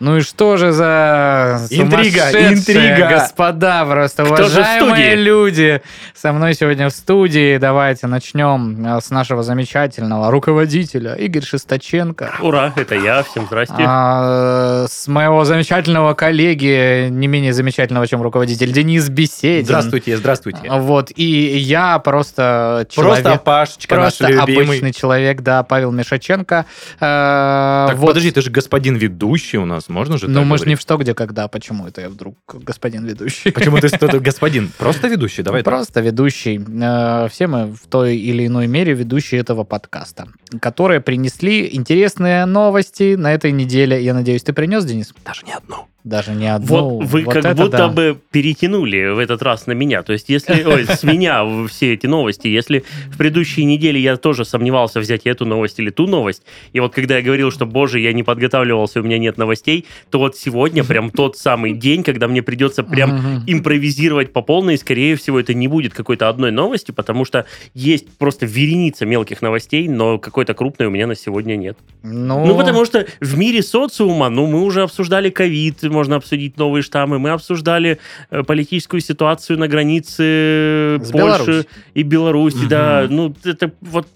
Ну и что же за Интрига, интрига. господа, просто Кто уважаемые студии? люди. Со мной сегодня в студии. Давайте начнем э, с нашего замечательного руководителя Игорь Шесточенко. Ура, это я, всем здрасте. А, с моего замечательного коллеги, не менее замечательного, чем руководитель, Денис Беседин. Здравствуйте, здравствуйте. Вот, и я просто человек... Просто Пашечка, Просто наш любимый. обычный человек, да, Павел Мишаченко. Э, Так, вот. подожди, ты же господин ведущий у нас, можно же Ну, мы же не в что, где, когда. Почему это я вдруг господин ведущий? Почему ты господин? Просто ведущий, давай. Просто ведущий. Э, Все мы в той или иной мере ведущие этого подкаста, которые принесли интересные новости на этой неделе. Я надеюсь, ты принес, Денис? Даже не одну. Даже не одну. Вот вы Вот как будто да. бы перетянули в этот раз на меня. То есть, если ой, с меня все эти новости, если в предыдущей неделе я тоже сомневался взять эту новость или ту новость, и вот когда я говорил, что, боже, я не подготавливался, у меня нет новостей, то вот сегодня прям тот самый день, когда мне придется прям импровизировать по полной, и, скорее всего, это не будет какой-то одной новости, потому что есть просто вереница мелких новостей, но какой-то крупной у меня на сегодня нет. Ну, Ну, потому что в мире социума, ну, мы уже обсуждали ковид, можно обсудить новые штаммы, мы обсуждали э, политическую ситуацию на границе С Польши Беларусью. и Беларуси, да. Мгм. Ну, это вот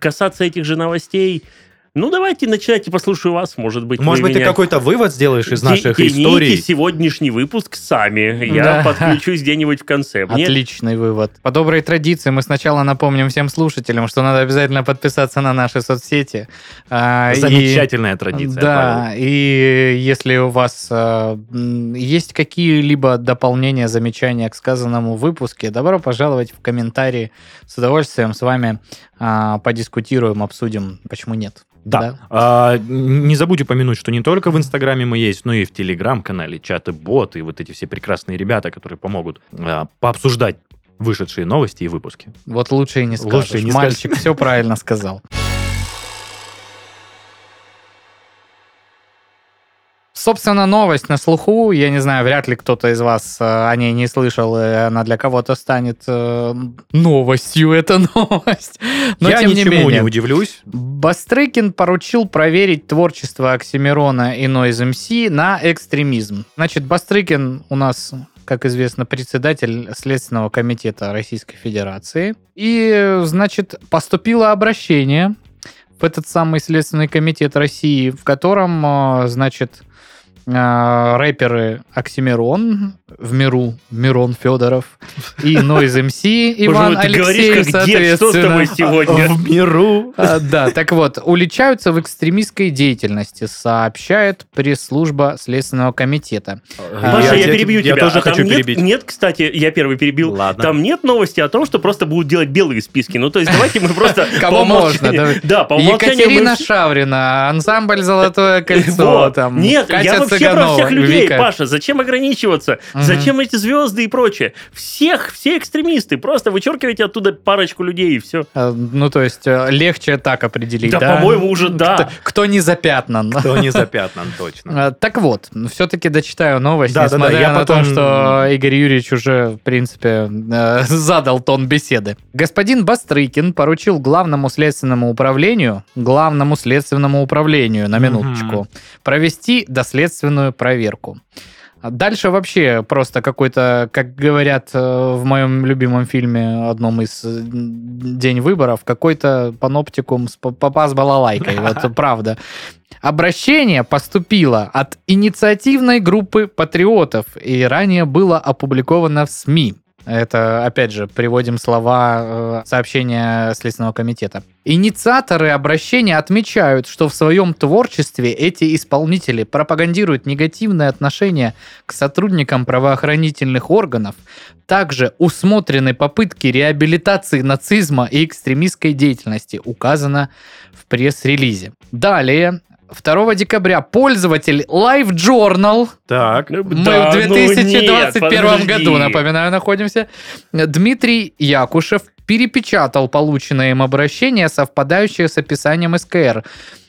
касаться этих же новостей. Ну, давайте начинайте, послушаю вас, может быть. Может быть, ты меня какой-то вывод сделаешь из наших тяните историй? сегодняшний выпуск сами. Я Да. подключусь где-нибудь в конце. Мне Отличный вывод. По доброй традиции мы сначала напомним всем слушателям, что надо обязательно подписаться на наши соцсети. А, и- Замечательная традиция. Да, и если у вас э, есть какие-либо дополнения, замечания к сказанному выпуске, добро пожаловать в комментарии. С удовольствием с вами а, подискутируем, обсудим, почему нет. Да. А, не забудь упомянуть, что не только в Инстаграме мы есть, но и в Телеграм-канале, чаты, боты и вот эти все прекрасные ребята, которые помогут а, пообсуждать вышедшие новости и выпуски. Вот лучше и не скажешь. Лучше не Мальчик все правильно сказал. Собственно, новость на слуху. Я не знаю, вряд ли кто-то из вас э, о ней не слышал, и она для кого-то станет э, новостью, эта новость. Но Я тем не ничему менее. не удивлюсь. Бастрыкин поручил проверить творчество Оксимирона и Noise MC на экстремизм. Значит, Бастрыкин у нас, как известно, председатель Следственного комитета Российской Федерации. И, значит, поступило обращение в этот самый Следственный комитет России, в котором, э, значит, э, рэперы Оксимирон, в миру Мирон Федоров и Noise MC Иван Боже Алексеев, говоришь, как дед, что с тобой сегодня? В миру. А, Да, так вот, уличаются в экстремистской деятельности, сообщает пресс-служба Следственного комитета. А, Паша, я, я- перебью я тебя. тоже А хочу нет, перебить. Нет, кстати, я первый перебил. Ладно. Там нет новости о том, что просто будут делать белые списки. Ну, то есть давайте мы просто... Кого можно, да. По умолчанию Екатерина. Шаврина, ансамбль «Золотое кольцо», Нет, я вообще про всех людей. Паша, зачем ограничиваться? Зачем эти звезды и прочее? Всех, все экстремисты, просто вычеркивайте оттуда парочку людей и все. А, Ну, то есть, э, легче так определить, Да, да? по-моему, уже да. Кто, кто не запятнан. Кто не запятнан, точно. А, Так вот, все-таки дочитаю новость, Да, да, да, несмотря я на потом- то, что Игорь Юрьевич уже, в принципе, э, задал тон беседы. Господин Бастрыкин поручил главному следственному управлению, главному следственному управлению, на минуточку, провести доследственную проверку. А Дальше вообще просто какой-то, как говорят э, в моем любимом фильме, одном из э, «День выборов», какой-то паноптикум с папа с балалайкой. Вот правда. Обращение поступило от инициативной группы патриотов и ранее было опубликовано в СМИ. Это, опять же, приводим слова э, сообщения Следственного комитета. Инициаторы обращения отмечают, что в своем творчестве эти исполнители пропагандируют негативное отношение к сотрудникам правоохранительных органов. Также усмотрены попытки реабилитации нацизма и экстремистской деятельности, указано в пресс-релизе. Далее 2 декабря пользователь LiveJournal Так. мы Да, в ну 2021 нет, подожди. году, напоминаю, находимся. Дмитрий Якушев перепечатал полученное им обращение, совпадающее с описанием СКР.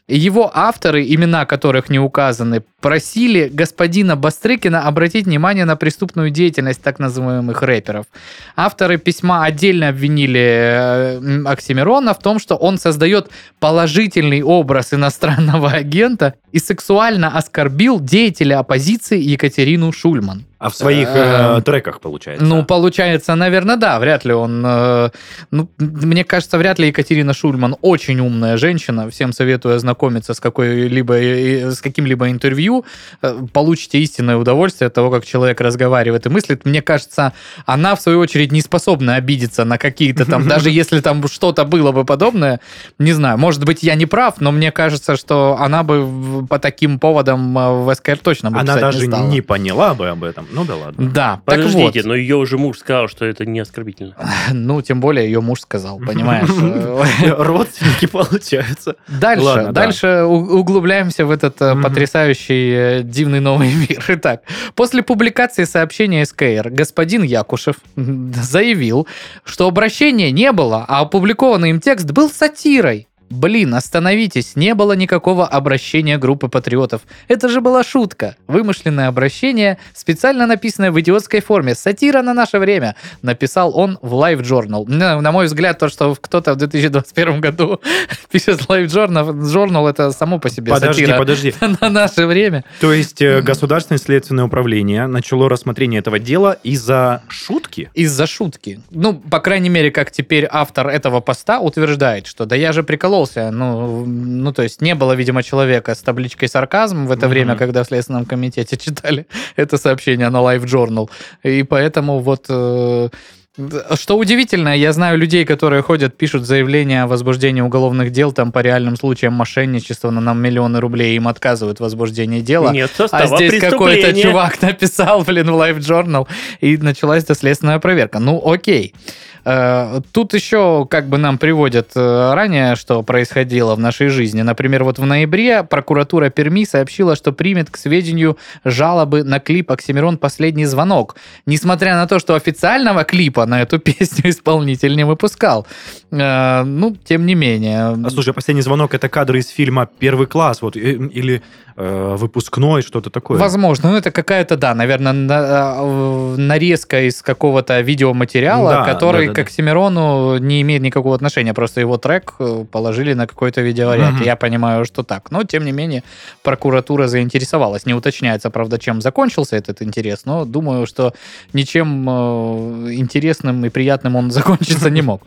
Его авторы, имена которых не указаны, просили господина Бастрыкина обратить внимание на преступную деятельность так называемых рэперов. Авторы письма отдельно обвинили э, Оксимирона в том, что он создает положительный образ иностранного агента и сексуально оскорбил деятеля оппозиции Екатерину Шульман. А в своих э, Эм, треках, получается. Ну, получается, наверное, да, вряд ли он... э, ну, мне кажется, вряд ли Екатерина Шульман очень умная женщина. Всем советую ознакомиться с, какой-либо, э, с каким-либо интервью. Э, Получите истинное удовольствие от того, как человек разговаривает и мыслит. Мне кажется, она, в свою очередь, не способна обидеться на какие-то там... Даже если там что-то было бы подобное, не знаю, может быть, я не прав, но мне кажется, что она бы по таким поводам э, в СКР точно бы Она даже не поняла бы об этом. Ну да ладно. Да, так вот. Подождите, но ее уже муж сказал, что это не оскорбительно. Ну, тем более ее муж сказал, понимаешь? Родственники, получаются. Дальше, дальше углубляемся в этот э, потрясающий э, дивный новый мир. Итак, после публикации сообщения СКР господин Якушев заявил, что обращения не было, а опубликованный им текст был сатирой. Блин, остановитесь, не было никакого обращения группы патриотов. Это же была шутка. Вымышленное обращение, специально написанное в идиотской форме. Сатира на наше время, написал он в Live Journal. На, на мой взгляд, то, что кто-то в 2021 году пишет Live Journal, Journal это само по себе Подожди, сатира подожди. на наше время. То есть э, Государственное следственное управление начало рассмотрение этого дела из-за шутки? Из-за шутки. Ну, по крайней мере, как теперь автор этого поста утверждает, что да я же прикололся. Ну, ну, то есть не было, видимо, человека с табличкой сарказм в это Мгм. время, когда в Следственном комитете читали это сообщение на Live Journal. И поэтому вот... э, Что удивительно, я знаю людей, которые ходят, пишут заявления о возбуждении уголовных дел там по реальным случаям мошенничества на нам миллионы рублей, им отказывают в возбуждении дела. Нет А состава здесь какой-то чувак написал, блин, в Live Journal, и началась доследственная проверка. Ну, окей. Э, Тут еще как бы нам приводят э, ранее, что происходило в нашей жизни. Например, вот в ноябре прокуратура Перми сообщила, что примет к сведению жалобы на клип «Оксимирон. Последний звонок». Несмотря на то, что официального клипа на эту песню исполнитель не выпускал. Э, Ну, тем не менее. А, слушай, последний звонок это кадры из фильма Первый класс, вот э, или э, выпускной, что-то такое. Возможно, ну это какая-то, да, наверное, на- э, нарезка из какого-то видеоматериала, Да, который да, да, к. Оксимирону не имеет никакого отношения, просто его трек э, положили на какой-то видеоряд. Мгм. Я понимаю, что так. Но, тем не менее, прокуратура заинтересовалась. Не уточняется, правда, чем закончился этот интерес, но думаю, что ничем э, интересным и приятным он закончиться не мог.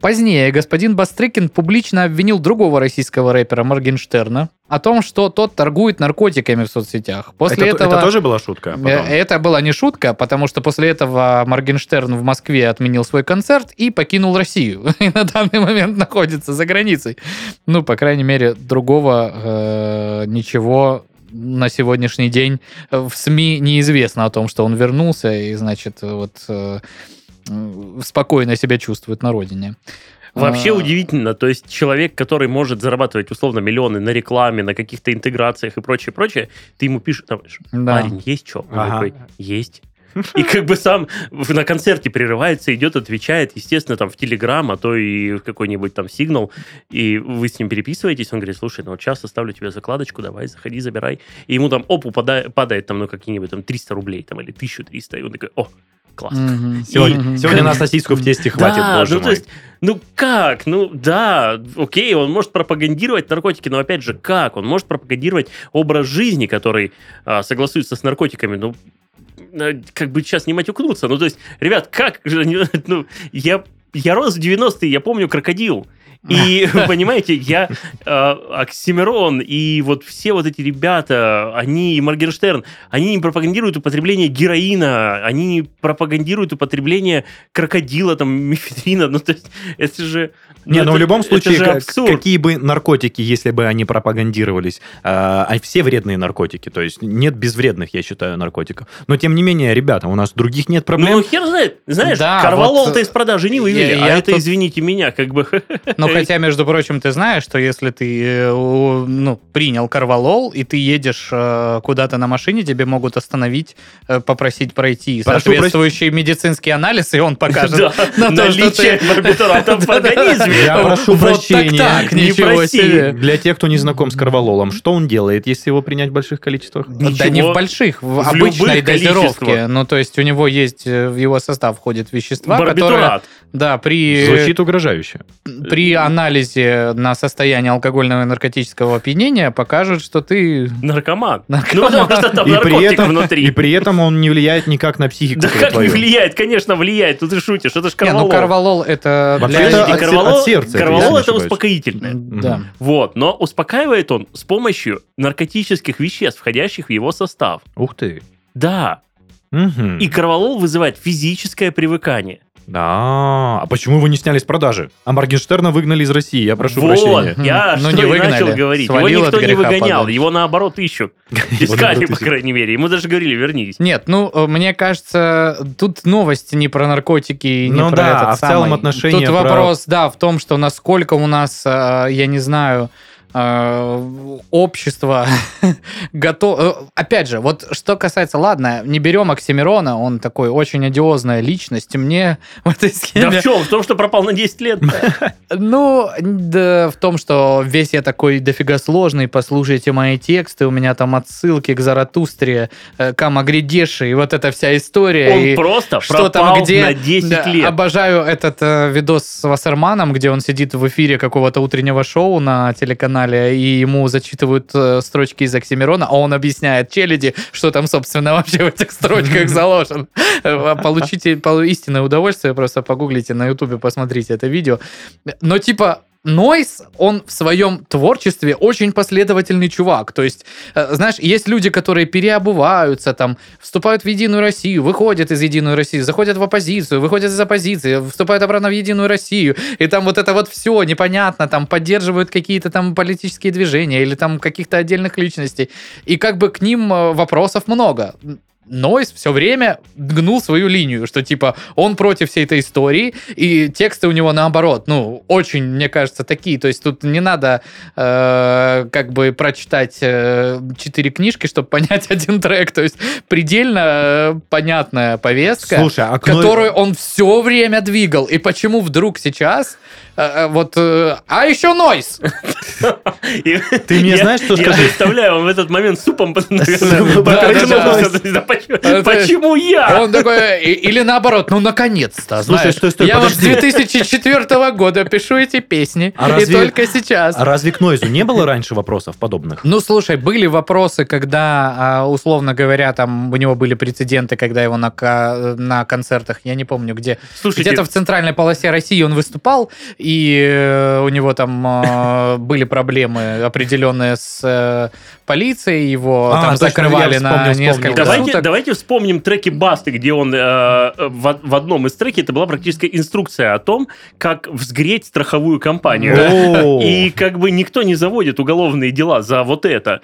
Позднее господин Бастрыкин публично обвинил другого российского рэпера Моргенштерна о том, что тот торгует наркотиками в соцсетях. После это, этого... это тоже была шутка? Э, потом? Это была не шутка, потому что после этого Моргенштерн в Москве отменил свой концерт и покинул Россию. И на данный момент находится за границей. Ну, по крайней мере, другого э, ничего на сегодняшний день в СМИ неизвестно о том, что он вернулся и, значит, вот э, спокойно себя чувствует на родине. Вообще А, удивительно, то есть человек, который может зарабатывать условно миллионы на рекламе, на каких-то интеграциях и прочее, прочее, ты ему пишешь, там, Да. парень, есть что? Он Ага. такой, есть. И как бы сам на концерте прерывается, идет, отвечает, естественно, там в Телеграм, а то и в какой-нибудь там сигнал, и вы с ним переписываетесь, он говорит, слушай, ну вот сейчас оставлю тебе закладочку, давай, заходи, забирай. И ему там, оп, упадает, падает там, ну, какие-нибудь там 300 рублей там или 1300, и он такой, о, класс. Мгм. Сегодня, Мгм. сегодня на сосиску в тесте хватит, да, боже ну, мой. то есть, ну как? Ну да, окей, он может пропагандировать наркотики, но опять же, как? Он может пропагандировать образ жизни, который а, согласуется с наркотиками. Ну, э, как бы сейчас не матюкнуться. Ну, то есть, ребят, как? же Ну, я, я рос в 90-е, я помню крокодил. И, понимаете, я э, Оксимирон и вот все вот эти ребята, они, и Моргенштерн, они не пропагандируют употребление героина, они не пропагандируют употребление крокодила, там, мифедрина, ну, то есть, это же... Не, ну в это- любом это случае, же как- абсурд. какие бы наркотики, если бы они пропагандировались, а а все вредные наркотики, то есть нет безвредных, я считаю, наркотиков. Но тем не менее, ребята, у нас других нет проблем. Ну, хер знает. Знаешь, Да, Корвалол-то вот, из продажи не вывели, я- а я это, тут- извините меня, как бы... Но хотя, между прочим, ты знаешь, что если ты э, ну, принял карвалол, и ты едешь э, куда-то на машине, тебе могут остановить, э, попросить пройти Прошу соответствующий медицинский анализ, и он покажет Да, на то, что наличие ты... барбитуратов в организме. Я прошу прощения. ничего себе. Для тех, кто не знаком с карвалолом, что он делает, если его принять в больших количествах? Да не в больших, в, обычной дозировке. Ну, то есть у него есть, в его состав входят вещества, которые, да, при, Звучит угрожающе. при анализе на состояние алкогольного и наркотического опьянения покажут, что ты Наркоман. Ну, Наркоман. потому что там И при, этом, внутри. и при этом он не влияет никак на психику Да как не твою. влияет? Конечно, влияет. Тут ты шутишь. Это ж Не, ну карвалол. карвалол это Вообще для... это карвалол, от сердца, это, карвалол не это успокоительное. Да. Вот, но успокаивает он с помощью наркотических веществ, входящих в его состав. Ух ты. Да. Мгм. И карвалол вызывает физическое привыкание. Да. А почему его не сняли с продажи? А Моргенштерна выгнали из России, я прошу вот, прощения. я Ну, что не и выгнали. начал говорить. Свалил его никто не выгонял, подальше. его наоборот ищут. Искали, по крайней мере. Ему даже говорили, вернись. Нет, ну, э, мне кажется, тут новость не про наркотики, не Ну про да, этот а в целом самый. отношения Тут про- вопрос, да, в том, что насколько у нас, э, я не знаю, общество готово... Опять же, вот что касается, ладно, не берем Оксимирона, он такой очень одиозная личность, мне в этой Да схеме... в чем? В том, что пропал на 10 лет. Ну, да, в том, что весь я такой дофига сложный, послушайте мои тексты, у меня там отсылки к Заратустре, э, к Амагридеши, и вот эта вся история. Он и просто что пропал там, где... на 10 Да, лет. Обожаю этот э, видос с Вассерманом, где он сидит в эфире какого-то утреннего шоу на телеканале, и ему зачитывают э, строчки из Оксимирона, а он объясняет челяди, что там, собственно, вообще в этих строчках заложен. Э, Получите пол- истинное удовольствие, просто погуглите на ютубе, посмотрите это видео. Но типа Нойс, он в своем творчестве очень последовательный чувак. То есть, э, знаешь, есть люди, которые переобуваются, там, вступают в Единую Россию, выходят из Единой России, заходят в оппозицию, выходят из оппозиции, вступают обратно в Единую Россию, и там вот это вот все непонятно, там поддерживают какие-то там политические движения или там каких-то отдельных личностей. И как бы к ним э, вопросов много. Нойс все время гнул свою линию, что типа он против всей этой истории, и тексты у него наоборот, ну, очень, мне кажется, такие. То есть тут не надо э, как бы прочитать э, четыре книжки, чтобы понять один трек. То есть предельно э, понятная повестка, Слушай, а Кной- которую он все время двигал. И почему вдруг сейчас э, э, вот... э, а еще Нойс! Ты мне я- знаешь, что Я скажи? представляю, он в этот момент супом, почему- я? Он такой, или наоборот, ну наконец-то, Слушай, знаешь, стой, стой, я вот с подожди. 2004 года пишу эти песни, А и только сейчас. А разве к Нойзу не было раньше вопросов подобных? Ну, слушай, были вопросы, когда, а, условно говоря, там у него были прецеденты, когда его на, концертах, я не помню где, где-то в центральной полосе России он выступал, и э, у него там э, были проблемы определенные с э, полицией, его А, там точно, закрывали на вспомнил, несколько да. Давайте, суток. давайте вспомним треки Басты, где он э, в, в одном из треки это была практически инструкция о том, как взгреть страховую компанию. И как бы никто не заводит уголовные дела за вот это.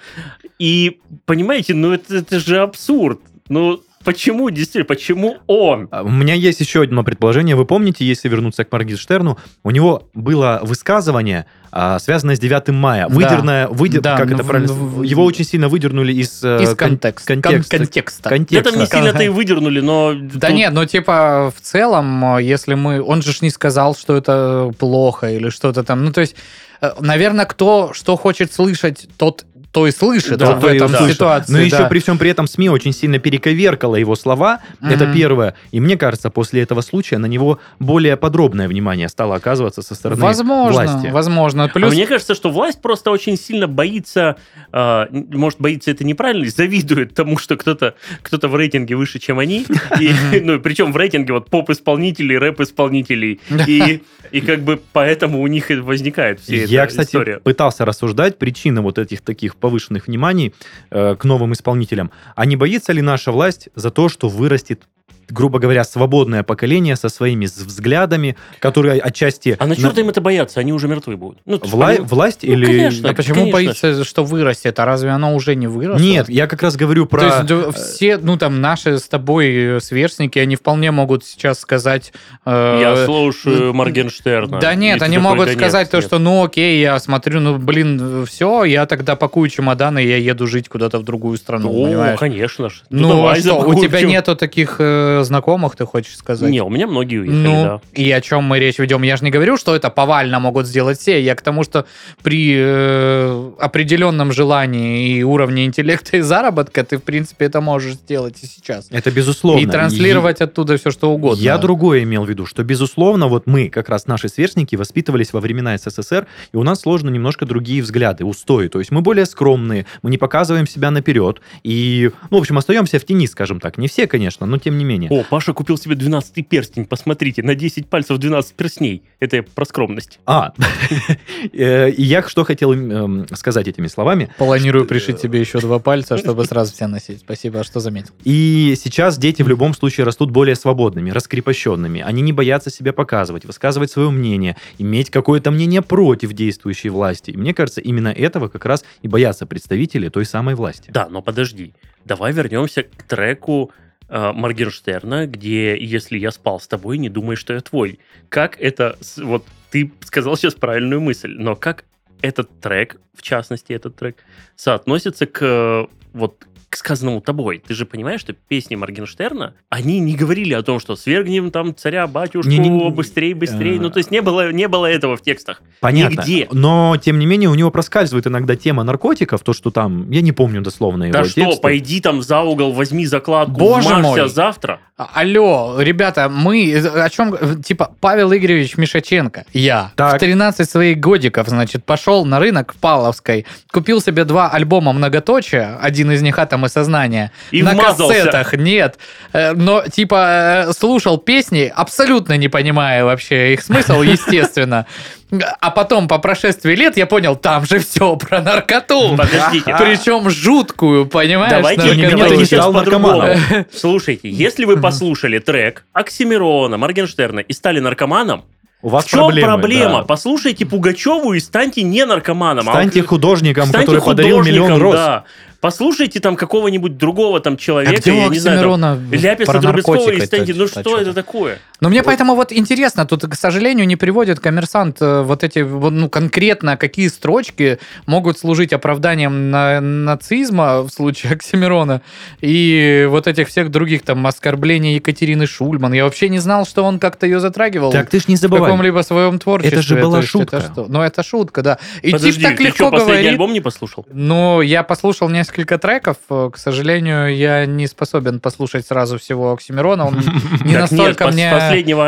И понимаете, ну это, это же абсурд. Ну почему действительно, почему он? А, У меня есть еще одно предположение. Вы помните, если вернуться к Моргенштерну, у него было высказывание, а, связанное с 9 мая. Да. Выдерное, выдер- Да, как ну, это правильно? в- Его очень сильно выдернули из, э, Из кон- контекста. контекста. Кон- контекста. контекста. Это не сильно-то и выдернули, но... Да тут- нет, ну типа в целом, если мы... Он же ж не сказал, что это плохо или что-то там. Ну то есть, э, наверное, кто что хочет слышать, тот то и слышит Да, в этом услышит. ситуации. Но еще да. при всем при этом СМИ очень сильно перековеркало его слова. Это Мгм. первое. И мне кажется, после этого случая на него более подробное внимание стало оказываться со стороны Возможно, власти. возможно. А Плюс мне кажется, что власть просто очень сильно боится, э, может, боится это неправильно, завидует тому, что кто-то кто в рейтинге выше, чем они. И, ну, причем в рейтинге вот поп-исполнителей, рэп-исполнителей. И, и как бы поэтому у них возникает вся Я, эта кстати, история. пытался рассуждать причины вот этих таких повышенных вниманий э, к новым исполнителям. А не боится ли наша власть за то, что вырастет грубо говоря, свободное поколение со своими взглядами, которые отчасти... А на черта им это бояться? Они уже мертвы будут. Ну, ж Вла- поним- Власть Ну, или... конечно. А почему конечно. боится, что вырастет? А разве оно уже не выросло? Нет, я как раз говорю про... То есть все, ну там наши с тобой э, сверстники, они вполне могут сейчас сказать... э, Я слушаю Моргенштерна. Да нет, они такой, могут «Да нет, сказать то, нет». что ну окей, я смотрю, ну блин, все, я тогда пакую чемоданы, и я еду жить куда-то в другую страну, О, понимаешь? конечно ж. Ну, давай а что, у тебя нету таких э, знакомых, ты хочешь сказать? Не, у меня многие уехали, Ну, да. и о чем мы речь ведем? Я же не говорю, что это повально могут сделать все. Я к тому, что при э, определенном желании и уровне интеллекта и заработка ты, в принципе, это можешь сделать и сейчас. Это безусловно. И транслировать оттуда все, что угодно. Я другое имел в виду, что, безусловно, вот мы, как раз наши сверстники, воспитывались во времена СССР, и у нас сложно немножко другие взгляды, устои. То есть мы более скромные, мы не показываем себя наперед. И, ну, в общем, остаемся в тени, скажем так. Не все, конечно, но тем не менее. О, Паша купил себе 12 перстень, посмотрите, на 10 пальцев 12 перстней. Это я про скромность. А, э, и я что хотел эм, сказать этими словами. Планирую пришить тебе еще два пальца, чтобы сразу все носить. Спасибо, а что заметил. И сейчас дети в любом случае растут более свободными, раскрепощенными. Они не боятся себя показывать, высказывать свое мнение, иметь какое-то мнение против действующей власти. И мне кажется, именно этого как раз и боятся представители той самой власти. Да, но подожди. Давай вернемся к треку э, Моргенштерна, где «Если я спал с тобой, не думай, что я твой». Как это... Вот ты сказал сейчас правильную мысль, но как этот трек, в частности этот трек, соотносится к э, вот сказанному тобой. Ты же понимаешь, что песни Моргенштерна, они не говорили о том, что свергнем там царя, батюшку, Не-не-не. быстрее, быстрее. Э. Ну, то есть не было, не было этого в текстах. Понятно. Нигде. Но, тем не менее, у него проскальзывает иногда тема наркотиков, то, что там, я не помню дословно его Да что, тексты. пойди там за угол, возьми закладку, Боже мой. завтра. А- Алло, ребята, мы о чем... Типа, Павел Игоревич Мишаченко, я, Так. в 13 своих годиков, значит, пошел на рынок в Павловской, купил себе два альбома многоточия, один из них «Атом и сознание», И на вмазался. кассетах, нет. Э, Но, типа, э, слушал песни, абсолютно не понимая вообще их смысл, естественно. А потом, по прошествии лет, я понял, там же все про наркоту. Подождите. Причем жуткую, понимаешь? Давайте, наркоту. давайте сейчас по-другому. Слушайте, если вы послушали трек Оксимирона, Моргенштерна и стали наркоманом, У вас в чем проблемы, проблема? да. Послушайте Пугачеву и станьте не наркоманом. а Станьте вот- художником, станьте который подарил миллион художником, роз. да. Послушайте там какого-нибудь другого там А человека, где у я не знаю, Ляписа про Трубецкого и наркотики станьте, ну это что это такое? Но мне поэтому вот интересно, тут, к сожалению, не приводит коммерсант э, вот эти, вот, ну, конкретно какие строчки могут служить оправданием на, нацизма в случае Оксимирона и вот этих всех других там оскорблений Екатерины Шульман. Я вообще не знал, что он как-то ее затрагивал. Так ты ж не в забывай. каком-либо своем творчестве. Это же была шутка. что? Ну, это шутка, да. И Подожди, тип так ты легко что, последний говорит. альбом не послушал? Ну, я послушал несколько треков. Э, К сожалению, я не способен послушать сразу всего Оксимирона. Он не настолько мне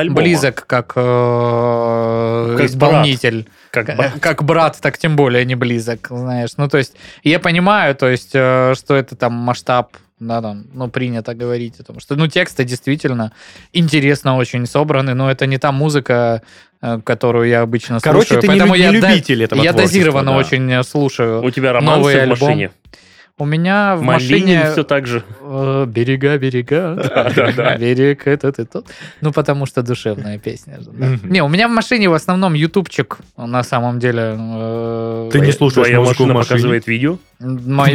близок, как, э, исполнитель. Как бы- Как брат, так тем более не близок, знаешь. Ну, то есть, я понимаю, то есть, э, что это там масштаб, да, там, ну, принято говорить о том, что, ну, тексты действительно интересно очень собраны, но это не та музыка, э, которую я обычно Короче, слушаю. ты не, поэтому не я, да- любитель этого я дозированно да. очень э, слушаю. У тебя романсы Новый в альбом. У меня в Малинин машине все так же. э, берега, берега, берег этот и тот. Ну, потому что душевная песня. Не, у меня в машине в основном ютубчик, на самом деле. э, Ты не слушаешь Твоя музыку в машина машине? показывает видео?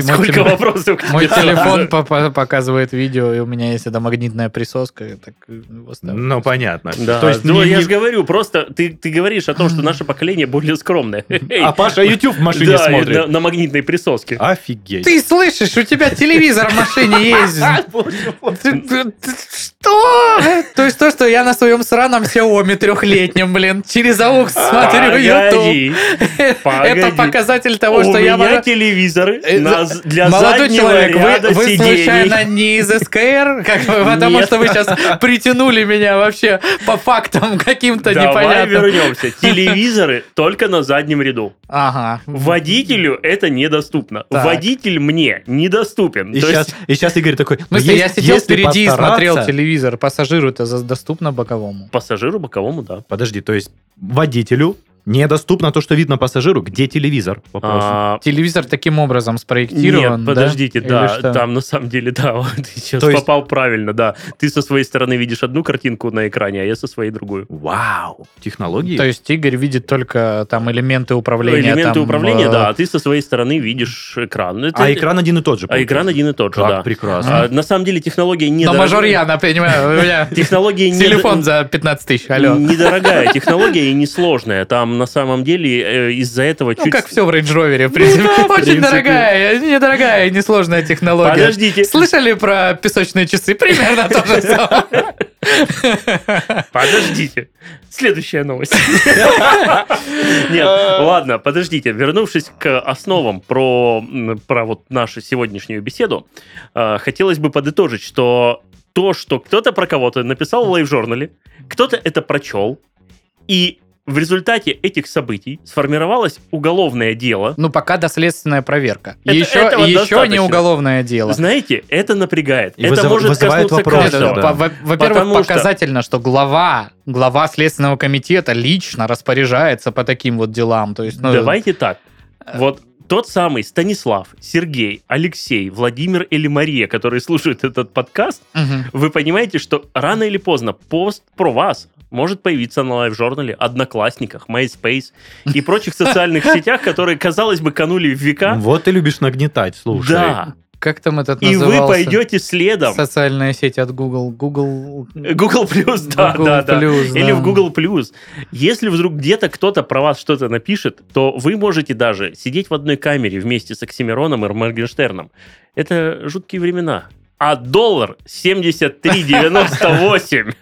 Сколько вопросов к мой телефон по- по- показывает видео, и у меня есть эта магнитная присоска. я так его ставлю. Ну, понятно. То есть ну, не- я же говорю, просто ты, ты говоришь о том, что наше поколение более скромное. А Паша YouTube в машине смотрит. на, на магнитной присоске. Офигеть. Ты слышишь, у тебя телевизор в машине ты- Что? То есть то, что я на своем сраном Xiaomi трехлетнем, блин, через аух смотрю YouTube. Это показатель того, У что я меня могу... телевизоры Э, для Молодой человек, вы, случайно не из СКР? Потому что вы сейчас притянули меня вообще по фактам каким-то Давай непонятным. вернемся. Телевизоры только на заднем ряду. Ага. Водителю это недоступно. Водитель мне недоступен. И То сейчас, есть и сейчас Игорь такой, В ну, смысле, я есть- сидел если впереди и смотрел телевизор. Пассажиру это доступно боковому. пассажиру боковому, да. Подожди, то есть водителю Недоступно то, что видно пассажиру. Где телевизор? Вопрос. А, Телевизор таким образом спроектирован, Нет, да? подождите, Или да, что? там на самом деле, да, вот ты сейчас То есть- попал правильно, да. Ты со своей стороны видишь одну картинку на экране, а я со своей другую. Вау! Технологии? То есть Игорь видит только там элементы управления. Элементы там, управления, э, да, а ты со своей стороны видишь экран. Это- а экран один и тот же. а экран один и тот же, Как да. прекрасно. А, на самом деле технология не Но мажорьяна, понимаю, у меня Технология телефон за 15 тысяч, алло. недорогая технология и несложная. Там на самом деле э, из-за этого Ну, чуть... как все в Рейндж Ровере, в принципе. Очень принципе. дорогая, недорогая и несложная технология. Подождите. Слышали про песочные часы? Примерно то же самое. Подождите. Следующая новость. Нет, ладно, подождите. Вернувшись к основам про, про вот нашу сегодняшнюю беседу, э, хотелось бы подытожить, что то, что кто-то про кого-то написал в лайв-журнале, кто-то это прочел, и в результате этих событий сформировалось уголовное дело. Ну, пока доследственная проверка. Это- еще еще достаточно. не уголовное дело. Знаете, это напрягает. И это вызыв- может вызывает коснуться вопросы, каждого. Да. по- во- Во-первых, Потому что- показательно, что глава, глава Следственного комитета лично распоряжается по таким вот делам. То есть, ну, Давайте так. Вот тот самый Станислав, Сергей, Алексей, Владимир или Мария, которые слушают этот подкаст, мгм. вы понимаете, что рано или поздно пост про вас может появиться на лайв-журнале, Одноклассниках, MySpace и прочих социальных сетях, которые, казалось бы, канули в века. Вот ты любишь нагнетать, слушай. Да. Как там этот И вы назывался? пойдете следом. Социальная сеть от Google. Google... Google Плюс, да, Google да, да. Plus, Или да. в Google Плюс. Если вдруг где-то кто-то про вас что-то напишет, то вы можете даже сидеть в одной камере вместе с Оксимироном и Моргенштерном. Это жуткие времена. А доллар 73,98.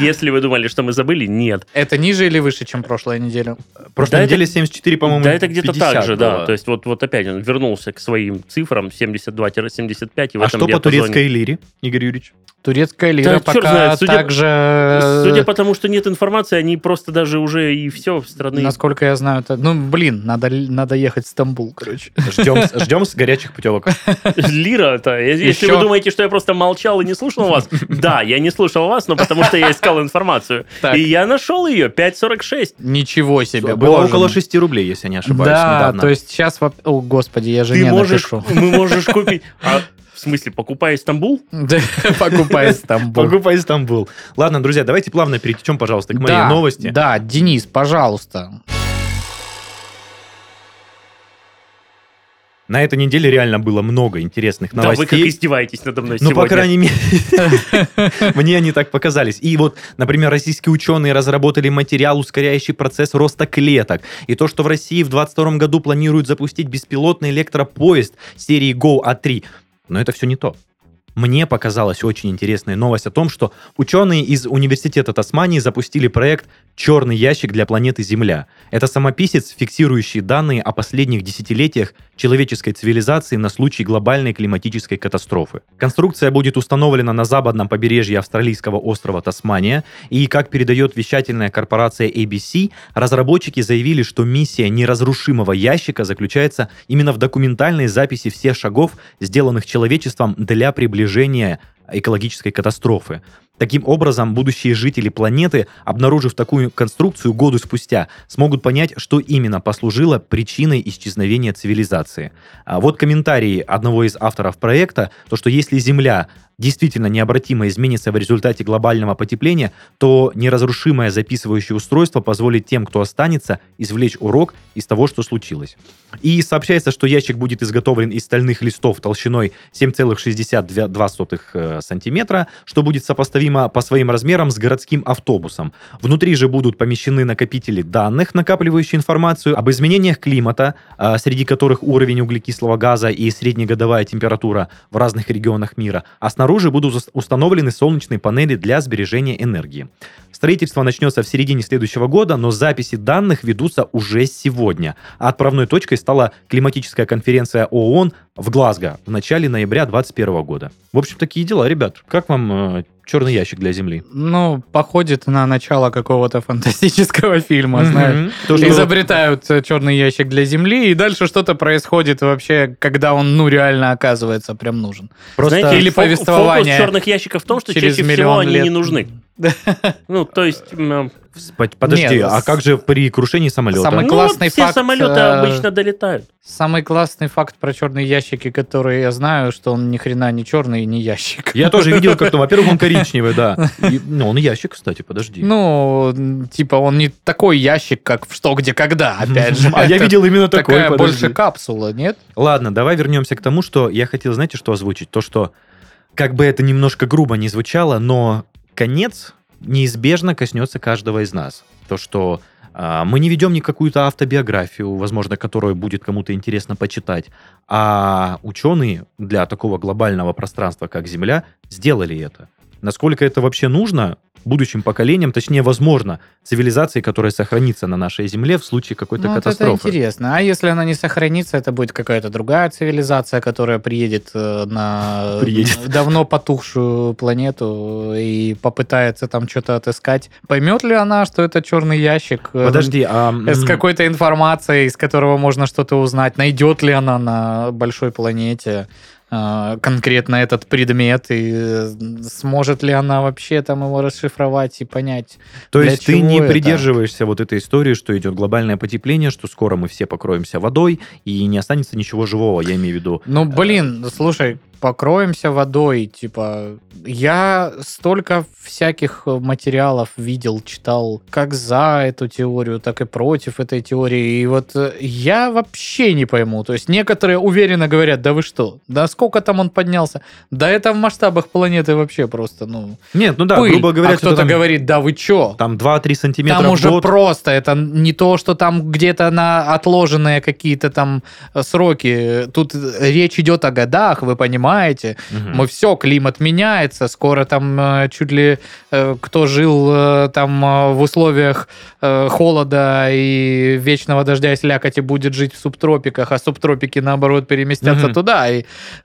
Если вы думали, что мы забыли, нет. Это ниже или выше, чем прошлая неделя? Прошлой Да, неделе 74, по-моему, да, это где-то 50 так же, да. было. То есть вот, вот опять он вернулся к своим цифрам 72-75. И в А этом что по турецкой лире, Игорь Юрьевич? Турецкая лира Да, пока знает, судя- также... Судя по тому, что нет информации, они просто даже уже и все страны. Насколько я знаю, это... Ну, блин, надо, надо ехать в Стамбул, короче. Ждем, ждем с горячих путевок. Лира-то. Если Еще- вы думаете, что я просто молчал и не слушал вас, да, я не слушал вас, но потому что я искал информацию. Так. И я нашел ее, 5.46. Ничего себе. Было около мой. 6 рублей, если я не ошибаюсь, Да, недавно. то есть сейчас... О, господи, я Ты жене можешь, напишу. мы можешь купить... А, в смысле, покупай Стамбул? Да, Покупай Стамбул. Покупай Стамбул. Ладно, друзья, давайте плавно перетечем, пожалуйста, к моей Да, новости. Да, Денис, пожалуйста. На этой неделе реально было много интересных Да, вы как новостей. издеваетесь надо мной Ну, сегодня. по крайней мере, мне они так показались. И вот, например, российские ученые разработали материал, ускоряющий процесс роста клеток. И то, что в России в 2022 году планируют запустить беспилотный электропоезд серии Go A3. Но это все не то. Мне показалась очень интересная новость о том, что ученые из Университета Тасмании запустили проект «Черный ящик для планеты Земля». Это самописец, фиксирующий данные о последних десятилетиях человеческой цивилизации на случай глобальной климатической катастрофы. Конструкция будет установлена на западном побережье австралийского острова Тасмания, и, как передает вещательная корпорация ABC, разработчики заявили, что миссия неразрушимого ящика заключается именно в документальной записи всех шагов, сделанных человечеством для приближения напряжение – экологической катастрофы. Таким образом, будущие жители планеты, обнаружив такую конструкцию годы спустя, смогут понять, что именно послужило причиной исчезновения цивилизации. А вот комментарий одного из авторов проекта, то что если Земля действительно необратимо изменится в результате глобального потепления, то неразрушимое записывающее устройство позволит тем, кто останется, извлечь урок из того, что случилось. И сообщается, что ящик будет изготовлен из стальных листов толщиной 7,62 э, сантиметра, что будет сопоставимо по своим размерам с городским автобусом. Внутри же будут помещены накопители данных, накапливающие информацию об изменениях климата, а, среди которых уровень углекислого газа и среднегодовая температура в разных регионах мира, а снаружи будут ус- установлены солнечные панели для сбережения энергии. Строительство начнется в середине следующего года, но записи данных ведутся уже сегодня. А отправной точкой стала климатическая конференция ООН в Глазго в начале ноября 2021 года. В общем, такие дела, ребят. Как вам э, черный ящик для Земли? Ну, походит на начало какого-то фантастического фильма, знаешь. То, что- Изобретают э, черный ящик для Земли, и дальше что-то происходит вообще, когда он, ну, реально оказывается прям нужен. Просто Или фо- повествование Фокус черных ящиков в том, что через чаще всего они лет. не нужны. Ну, то есть... Подожди, Нет, а как же при крушении самолета? Самый ну, классный все факт, самолеты э, обычно долетают. Самый классный факт про черные ящики, который я знаю, что он ни хрена не черный и не ящик. Я тоже видел как-то, во-первых, он коричневый, да. Ну, он ящик, кстати, подожди. Ну, типа, он не такой ящик, как в «Что, где, когда», опять же. А я видел именно такой, Такая больше капсула, нет? Ладно, давай вернемся к тому, что я хотел, знаете, что озвучить? То, что, как бы это немножко грубо не звучало, но конец неизбежно коснется каждого из нас. То, что а, мы не ведем ни какую-то автобиографию, возможно, которую будет кому-то интересно почитать, а ученые для такого глобального пространства, как Земля, сделали это. Насколько это вообще нужно будущим поколениям, точнее, возможно, цивилизации, которая сохранится на нашей Земле в случае какой-то Ну, вот это катастрофы. интересно. А если она не сохранится, это будет какая-то другая цивилизация, которая приедет э, на Приедет. давно потухшую планету и попытается там что-то отыскать. Поймет ли она, что это черный ящик? э, Подожди, а... С м, какой-то информацией, из которого можно что-то узнать. Найдет ли она на большой планете э, конкретно этот предмет и э, сможет ли она вообще там его расшифровать и понять. То есть ты не это? придерживаешься вот этой истории, что идет глобальное потепление, что скоро мы все покроемся водой, и не останется ничего живого, я имею в виду. Ну, блин, слушай, покроемся водой, типа, я столько всяких материалов видел, читал, как за эту теорию, так и против этой теории, и вот э, я вообще не пойму, то есть некоторые уверенно говорят, да вы что, да сколько там он поднялся, да это в масштабах планеты вообще просто, ну, Нет, ну да, пыль. грубо говоря, а кто-то там, говорит, да вы чё, там 2-3 сантиметра там уже год. просто, это не то, что там где-то на отложенные какие-то там э, сроки. Тут речь идет о годах, вы понимаете. Мгм. Мы все, климат меняется, скоро там э, чуть ли э, кто жил э, там в условиях холода и вечного дождя и слякоти будет жить в субтропиках, а субтропики наоборот переместятся Мгм. туда. И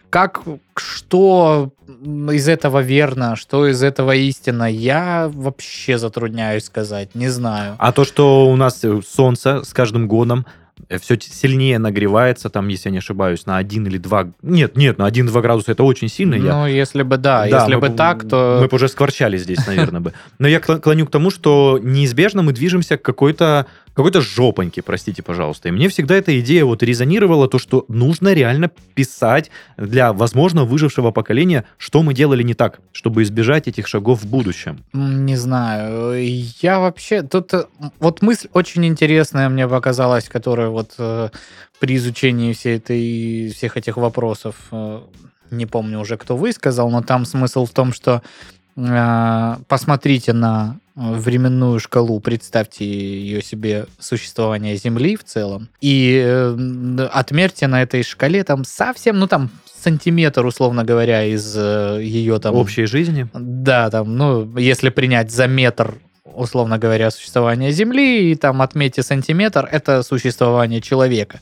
как, что из этого верно, что из этого истина, я вообще затрудняюсь сказать, не знаю. А то, что у нас солнце с каждым годом все сильнее нагревается, там, если я не ошибаюсь, на 1 или 2... Нет, нет, на 1-2 градуса это очень сильно. я Ну, если бы да, Да, если бы так, то... Мы бы уже скворчали здесь, наверное, бы. Но я клоню к тому, что неизбежно мы движемся к какой-то какой-то жопоньке, простите, пожалуйста. И мне всегда эта идея вот резонировала, то, что нужно реально писать для, возможно, выжившего поколения, что мы делали не так, чтобы избежать этих шагов в будущем. Не знаю. Я вообще... Тут э, вот мысль очень интересная мне показалась, которая вот э, при изучении всей этой, всех этих вопросов, э, не помню уже, кто высказал, но там смысл в том, что посмотрите на э, временную шкалу, представьте ее себе существование Земли в целом, и э, отмерьте на этой шкале там совсем, ну там сантиметр, условно говоря, из ее там... Общей жизни. Да, там, ну, если принять за метр, условно говоря, существование Земли, и там отметьте сантиметр, это существование человека.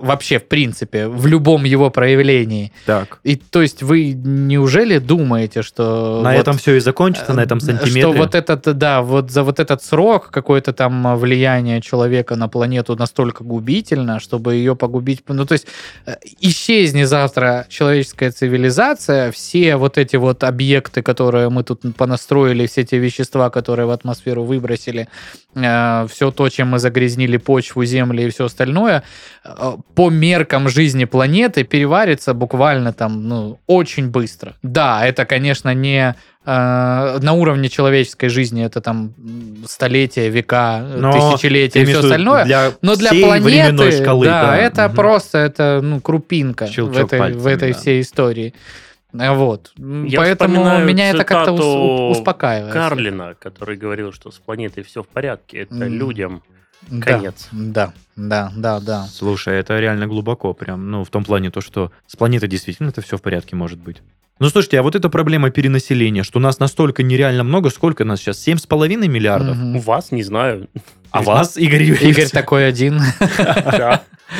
Вообще, в принципе, в любом его проявлении. Так. И то есть вы неужели думаете, что... На вот, этом все и закончится, на этом э, сантиметре. Что вот этот, да, вот за вот этот срок какое-то там влияние человека на планету настолько губительно, чтобы ее погубить. Ну, то есть э, исчезни завтра человеческая цивилизация, все вот эти вот объекты, которые мы тут понастроили, все те вещества, которые в атмосферу выбросили, все то, чем мы загрязнили почву, земли и все остальное, э, по меркам жизни планеты переварится буквально там, ну, очень быстро. Да, это, конечно, не э, на уровне человеческой жизни, это там столетия, века, Но тысячелетия и все в остальное. Для Но для планеты, шкалы, да, да. это Мгм. просто это ну крупинка в Щелчок этой, в пальцами, этой да. всей истории. Э, Вот. Я Поэтому меня это как-то успокаивает. Карлина, который говорил, что с планетой все в порядке, это М. людям конец. Да, да, да, да. Слушай, это реально глубоко прям. Ну, в том плане то, что с планетой действительно это все в порядке может быть. Ну, слушайте, а вот эта проблема перенаселения, что нас настолько нереально много, сколько нас сейчас? 7,5 миллиардов? Мгм. У вас, не знаю. А вас, Игорь Юрьевич? Игорь такой один.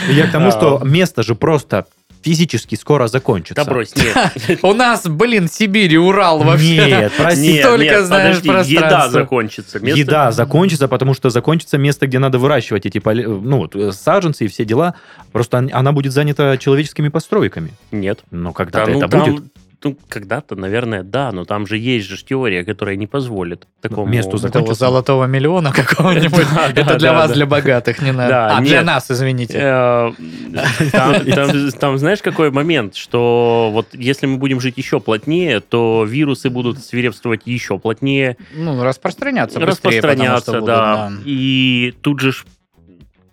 Я к тому, А. что место же просто физически скоро закончится. Да брось, нет. У нас, блин, Сибирь Урал вообще. Нет, прости. Только знаешь еда закончится. Еда закончится, потому что закончится место, где надо выращивать эти ну, э, саженцы и все дела. Просто он- она будет занята человеческими постройками. Нет. Но Да, когда-то ну это будет. Ну, когда-то, наверное, да, но там же есть же теория, которая не позволит такому... Месту Этого закончился. золотого миллиона какого-нибудь. Да, да, Это для да, вас, для богатых, не надо. А, для нас, извините. Э, Там, там- там знаешь, какой момент, что вот если мы будем жить еще плотнее, то вирусы будут свирепствовать еще плотнее, Ну, распространяться быстрее, распространяться, будут, да. И тут же,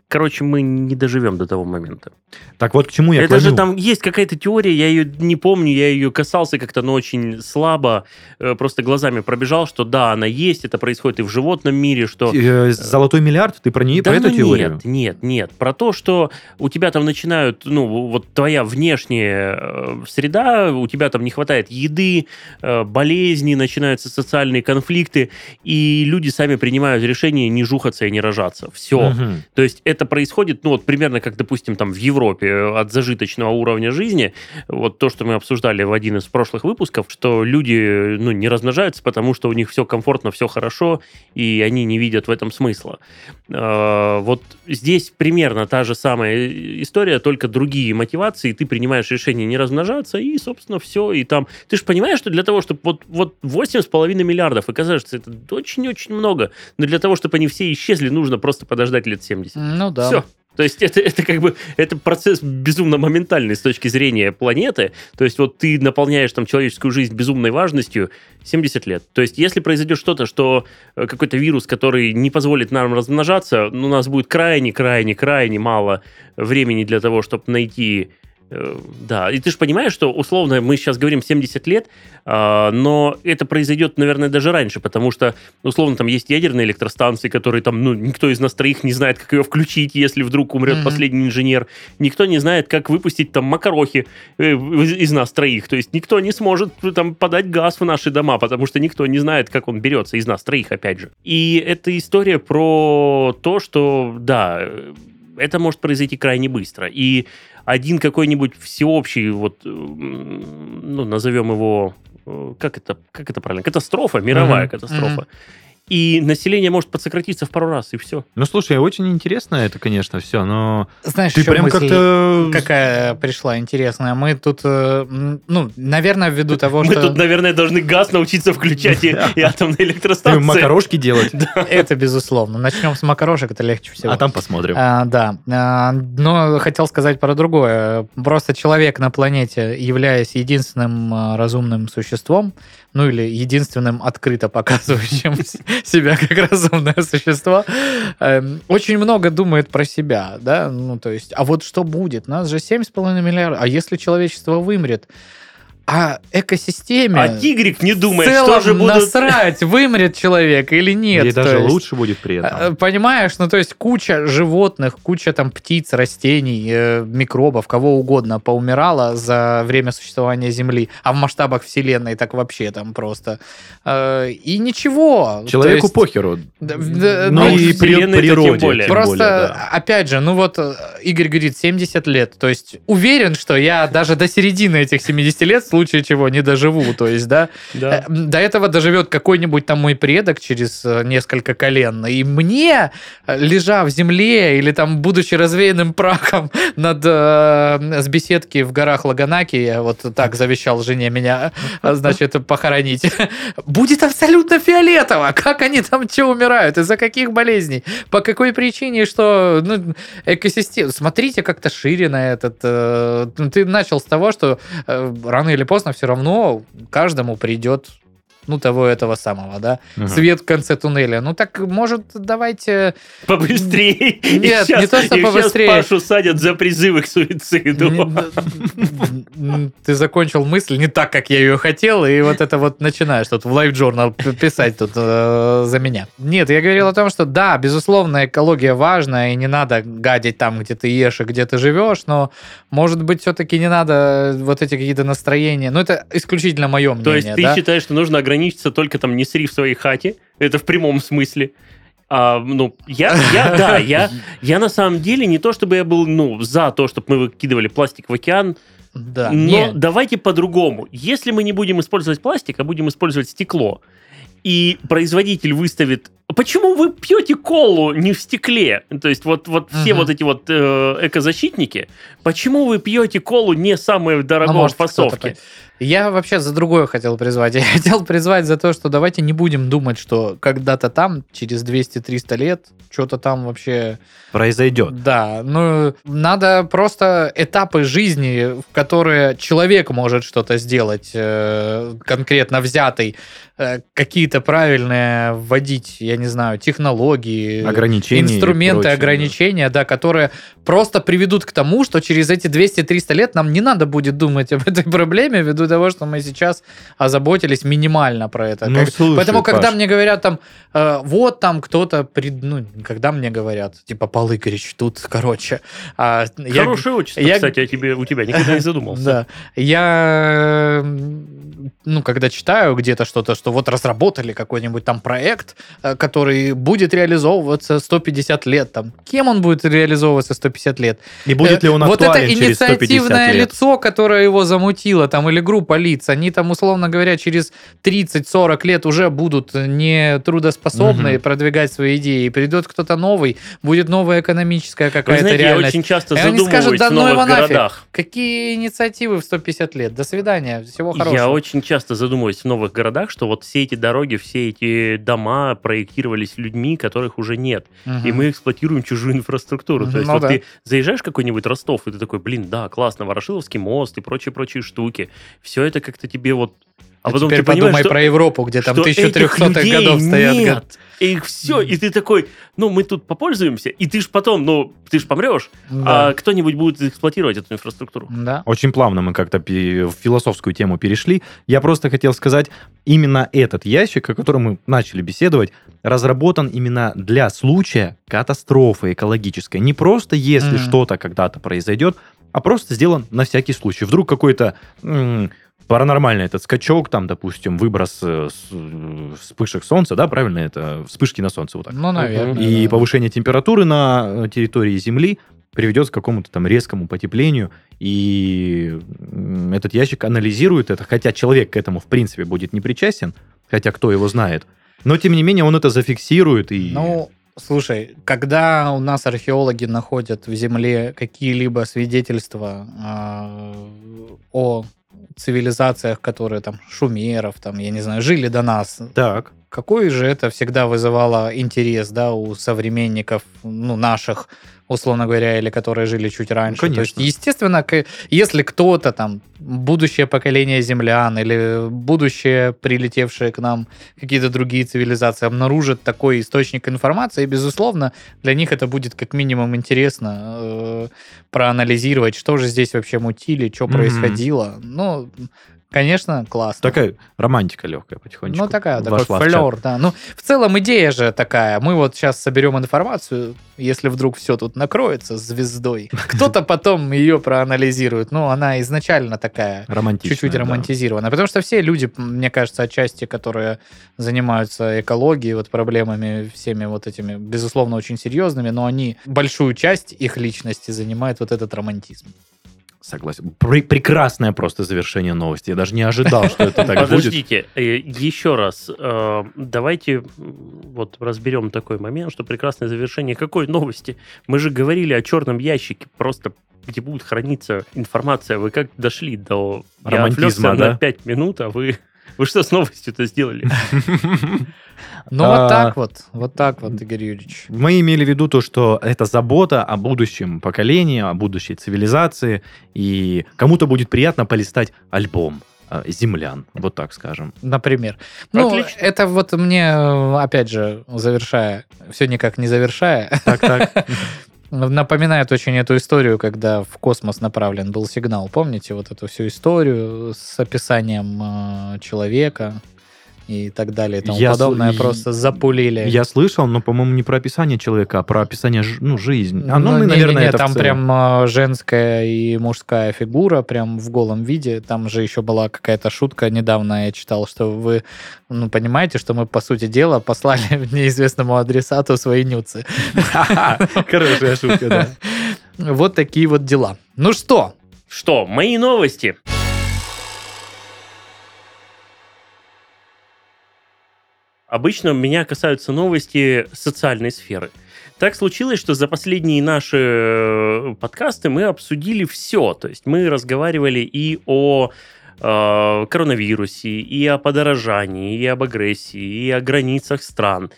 короче, мы не доживем до того момента. Так вот, к чему я Это же клоню. там есть какая-то теория, я ее не помню, я ее касался как-то, но очень слабо, э, просто глазами пробежал, что да, она есть, это происходит и в животном мире, что... Э, Золотой миллиард, ты про нее, Да про эту ну теорию? Нет, нет, нет. Про то, что у тебя там начинают, ну, вот твоя внешняя э, среда, у тебя там не хватает еды, э, болезни, начинаются социальные конфликты, и люди сами принимают решение не жухаться и не рожаться. Все. Мгм. То есть это происходит, ну, вот примерно как, допустим, там в Европе э, от зажиточного уровня жизни, вот то, что мы обсуждали в один из прошлых выпусков, что люди, ну, не размножаются, потому что у них все комфортно, все хорошо, и они не видят в этом смысла. Э, Вот здесь примерно та же самая история, только другие мотивации, ты принимаешь решение не размножаться, и, собственно, все, и там... Ты же понимаешь, что для того, чтобы вот, вот 8,5 миллиардов, и кажется, это очень-очень много, но для того, чтобы они все исчезли, нужно просто подождать лет 70. Ну да. Все. То есть это, это как бы это процесс безумно моментальный с точки зрения планеты. То есть вот ты наполняешь там человеческую жизнь безумной важностью 70 лет. То есть если произойдет что-то, что э, какой-то вирус, который не позволит нам размножаться, ну, у нас будет крайне-крайне-крайне мало времени для того, чтобы найти да, и ты же понимаешь, что условно мы сейчас говорим 70 лет, а, но это произойдет, наверное, даже раньше, потому что, условно, там есть ядерные электростанции, которые там, ну, никто из нас троих не знает, как ее включить, если вдруг умрет Мгм. последний инженер. Никто не знает, как выпустить там макарохи э, из нас троих. То есть никто не сможет э, там подать газ в наши дома, потому что никто не знает, как он берется из нас троих, опять же. И это история про то, что, да, это может произойти крайне быстро. И один какой-нибудь всеобщий, вот, м, ну, назовем его, э, как это, как это правильно, катастрофа, мировая Мгм. катастрофа. И население может подсократиться в пару раз, и все. Ну, слушай, очень интересно это, конечно, все, но Знаешь, ты еще прям мысль как-то... какая пришла интересная. Мы тут, э, ну, наверное, ввиду того, Мы что тут, наверное, должны газ научиться включать и, и атомные электростанции. макарошки делать, это безусловно. Начнем с макарошек, это легче всего. а там посмотрим. А, да, А, но хотел сказать про другое. Просто человек на планете, являясь единственным а, разумным существом, ну или единственным открыто показывающим себя как разумное существо, эм, очень много думает про себя, да, ну то есть, а вот что будет? Нас же 7,5 миллиардов, а если человечество вымрет? А экосистеме... А тигрик не думает, в что же будут... насрать, вымрет человек или нет. Или даже есть. лучше будет при Э, этом. Понимаешь, ну то есть куча животных, куча там птиц, растений, э, микробов, кого угодно поумирало за время существования Земли, а в масштабах Вселенной так вообще там просто. Э, И ничего. Человеку есть- похеру. Да, Ну ну, и Вселенной это тем природе. более. тем Просто, более, да. опять же, ну вот э, Игорь говорит 70 лет. То есть уверен, что я даже до середины этих 70 лет случае чего не доживу. То есть, да, Да. Э, До этого доживет какой-нибудь там мой предок через э, несколько колен. И мне, э, лежа в земле или там будучи развеянным прахом над, э, с беседки в горах Лаганаки, я вот так завещал жене меня, значит, похоронить, будет абсолютно фиолетово. Как они там что умирают? Из-за каких болезней? По какой причине? Что ну, экосистема... Смотрите как-то шире на этот... э, Ты начал с того, что э, рано или поздно все равно каждому придет ну, того этого самого, да, Мгм. свет в конце туннеля. Ну, так, может, давайте... Побыстрее. Нет, щас- не то, что побыстрее. Пашу садят за призывы к суициду. Не- Ты закончил мысль не так, как я ее хотел, и вот это вот начинаешь тут в LiveJournal п- писать тут э, за меня. Нет, я говорил о том, что да, безусловно, экология важна, и не надо гадить там, где ты ешь и где ты живешь, но, может быть, все-таки не надо вот эти какие-то настроения. Ну, это исключительно мое мнение, То есть ты да? считаешь, что нужно ограничиться только там не сри в своей хате? Это в прямом смысле. А, ну, я, я, да, я, я на самом деле не то, чтобы я был, ну, за то, чтобы мы выкидывали пластик в океан, Да, но не- давайте по-другому. Если мы не будем использовать пластик, а будем использовать стекло, и производитель выставит почему вы пьете колу не в стекле? То есть вот, вот все Мгм. вот эти вот э, экозащитники, почему вы пьете колу не самой Ну, дорогой может, кто-то фасовки? Я вообще за другое хотел призвать. Я хотел призвать за то, что давайте не будем думать, что когда-то там, через 200-300 лет, что-то там вообще... Произойдет. Да, ну, надо просто этапы жизни, в которые человек может что-то сделать, э, конкретно взятый, э, какие-то правильные вводить, я не знаю, технологии, Ограничения. инструменты, прочее, да. ограничения, да, которые просто приведут к тому, что через эти 200-300 лет нам не надо будет думать об этой проблеме, ввиду того, что мы сейчас озаботились минимально про это. Ну, Как- слушай, Поэтому, когда Паш. мне говорят там, э, вот там кто-то, пред- ну, когда мне говорят, типа, Пал Игоревич, тут, короче. я- Хорошее отчество, я- кстати, о тебе, у тебя никогда не задумался. Да. Я, ну, когда читаю где-то что-то, что вот разработали какой-нибудь там проект, э, который будет реализовываться 150 лет, там, кем он будет реализовываться 150 лет? И будет ли он Э, Вот это актуален через 150 инициативное лет? лицо, которое его замутило, там, или группа лиц, они там, условно говоря, через 30-40 лет уже будут не трудоспособны Мгм. продвигать свои идеи. И придет кто-то новый, будет новая экономическая какая-то знаете, я реальность. очень часто И они скажут, да в ну его новых нафиг. городах. Какие инициативы в 150 лет? До свидания, всего хорошего. Я очень часто задумываюсь в новых городах, что вот все эти дороги, все эти дома проектировались людьми, которых уже нет. Мгм. И мы эксплуатируем чужую инфраструктуру. То есть Ну вот да. ты заезжаешь в какой-нибудь Ростов, и ты такой, блин, да, классно, Ворошиловский мост и прочие-прочие штуки. Все это как-то тебе вот... А потом теперь ты подумай что- про Европу, где там что 1300-х этих людей годов стоят. нет. год- И все, и ты такой, ну, мы тут попользуемся, и ты ж потом, ну, ты ж помрешь, Да. а кто-нибудь будет эксплуатировать эту инфраструктуру. Да. Очень плавно мы как-то в философскую тему перешли. Я просто хотел сказать, именно этот ящик, о котором мы начали беседовать, разработан именно для случая катастрофы экологической. Не просто если Мгм. что-то когда-то произойдет, а просто сделан на всякий случай. Вдруг какой-то м, паранормальный этот скачок, там, допустим, выброс э, э, вспышек солнца, да, правильно это? Вспышки на солнце вот так. Ну, наверное. И да. повышение температуры на э, территории Земли приведет к какому-то там резкому потеплению, и этот ящик анализирует это, хотя человек к этому, в принципе, будет не причастен, хотя кто его знает, но, тем не менее, он это зафиксирует, и... Ну, слушай, когда у нас археологи находят в земле какие-либо свидетельства а, о цивилизациях, которые там шумеров, там, я не знаю, жили до нас, Так, какой же это всегда вызывало интерес, да, у современников, ну, наших, условно говоря, или которые жили чуть раньше. конечно. То есть, естественно, если кто-то там, будущее поколение землян или будущее прилетевшие к нам какие-то другие цивилизации обнаружат такой источник информации, безусловно, для них это будет как минимум интересно э, проанализировать, что же здесь вообще мутили, что Мгм. происходило. Ну, конечно, классно. такая романтика легкая потихонечку. Ну, такая, такой флер, да. Ну, в целом идея же такая. Мы вот сейчас соберем информацию, если вдруг все тут накроется звездой, кто-то потом ее проанализирует. Ну, она изначально такая Романтичная, чуть-чуть да. романтизирована. Потому что все люди, мне кажется, отчасти, которые занимаются экологией, вот проблемами всеми вот этими, безусловно, очень серьезными, но они большую часть их личности занимает вот этот романтизм. Согласен. Пре- прекрасное просто завершение новости. Я даже не ожидал, что это так будет. Подождите, э, еще раз, э, давайте вот разберем такой момент, что прекрасное завершение какой новости? Мы же говорили о черном ящике, просто где будет храниться информация. Вы как дошли до... Романтизма, да? на 5 минут, а вы... Вы что с новостью-то сделали? Ну, А, вот так вот, вот так вот, Игорь Юрьевич. Мы имели в виду то, что это забота о будущем поколении, о будущей цивилизации, и кому-то будет приятно полистать альбом э, землян, вот так скажем. Например. Ну, Отлично. это вот мне, опять же, завершая, все никак не завершая, Так, так. напоминает очень эту историю, когда в космос направлен был сигнал. Помните вот эту всю историю с описанием э, человека и так далее и тому Я с- подобное, и- просто запулили. Я слышал, но, по-моему, не про описание человека, а про описание ну, жизни. А, ну, Ну, мы, не- наверное, не, это в там прям э, женская и мужская фигура, прям в голом виде. Там же еще была какая-то шутка. Недавно я читал, что вы ну, понимаете, что мы, по сути дела, послали неизвестному адресату свои нюцы. Хорошая шутка, да. Вот такие вот дела. Ну что, Что, мои новости? Обычно меня касаются новости социальной сферы. Так случилось, что за последние наши э, подкасты мы обсудили все. То есть мы разговаривали и о э, коронавирусе, и о подорожании, и об агрессии, и о границах стран.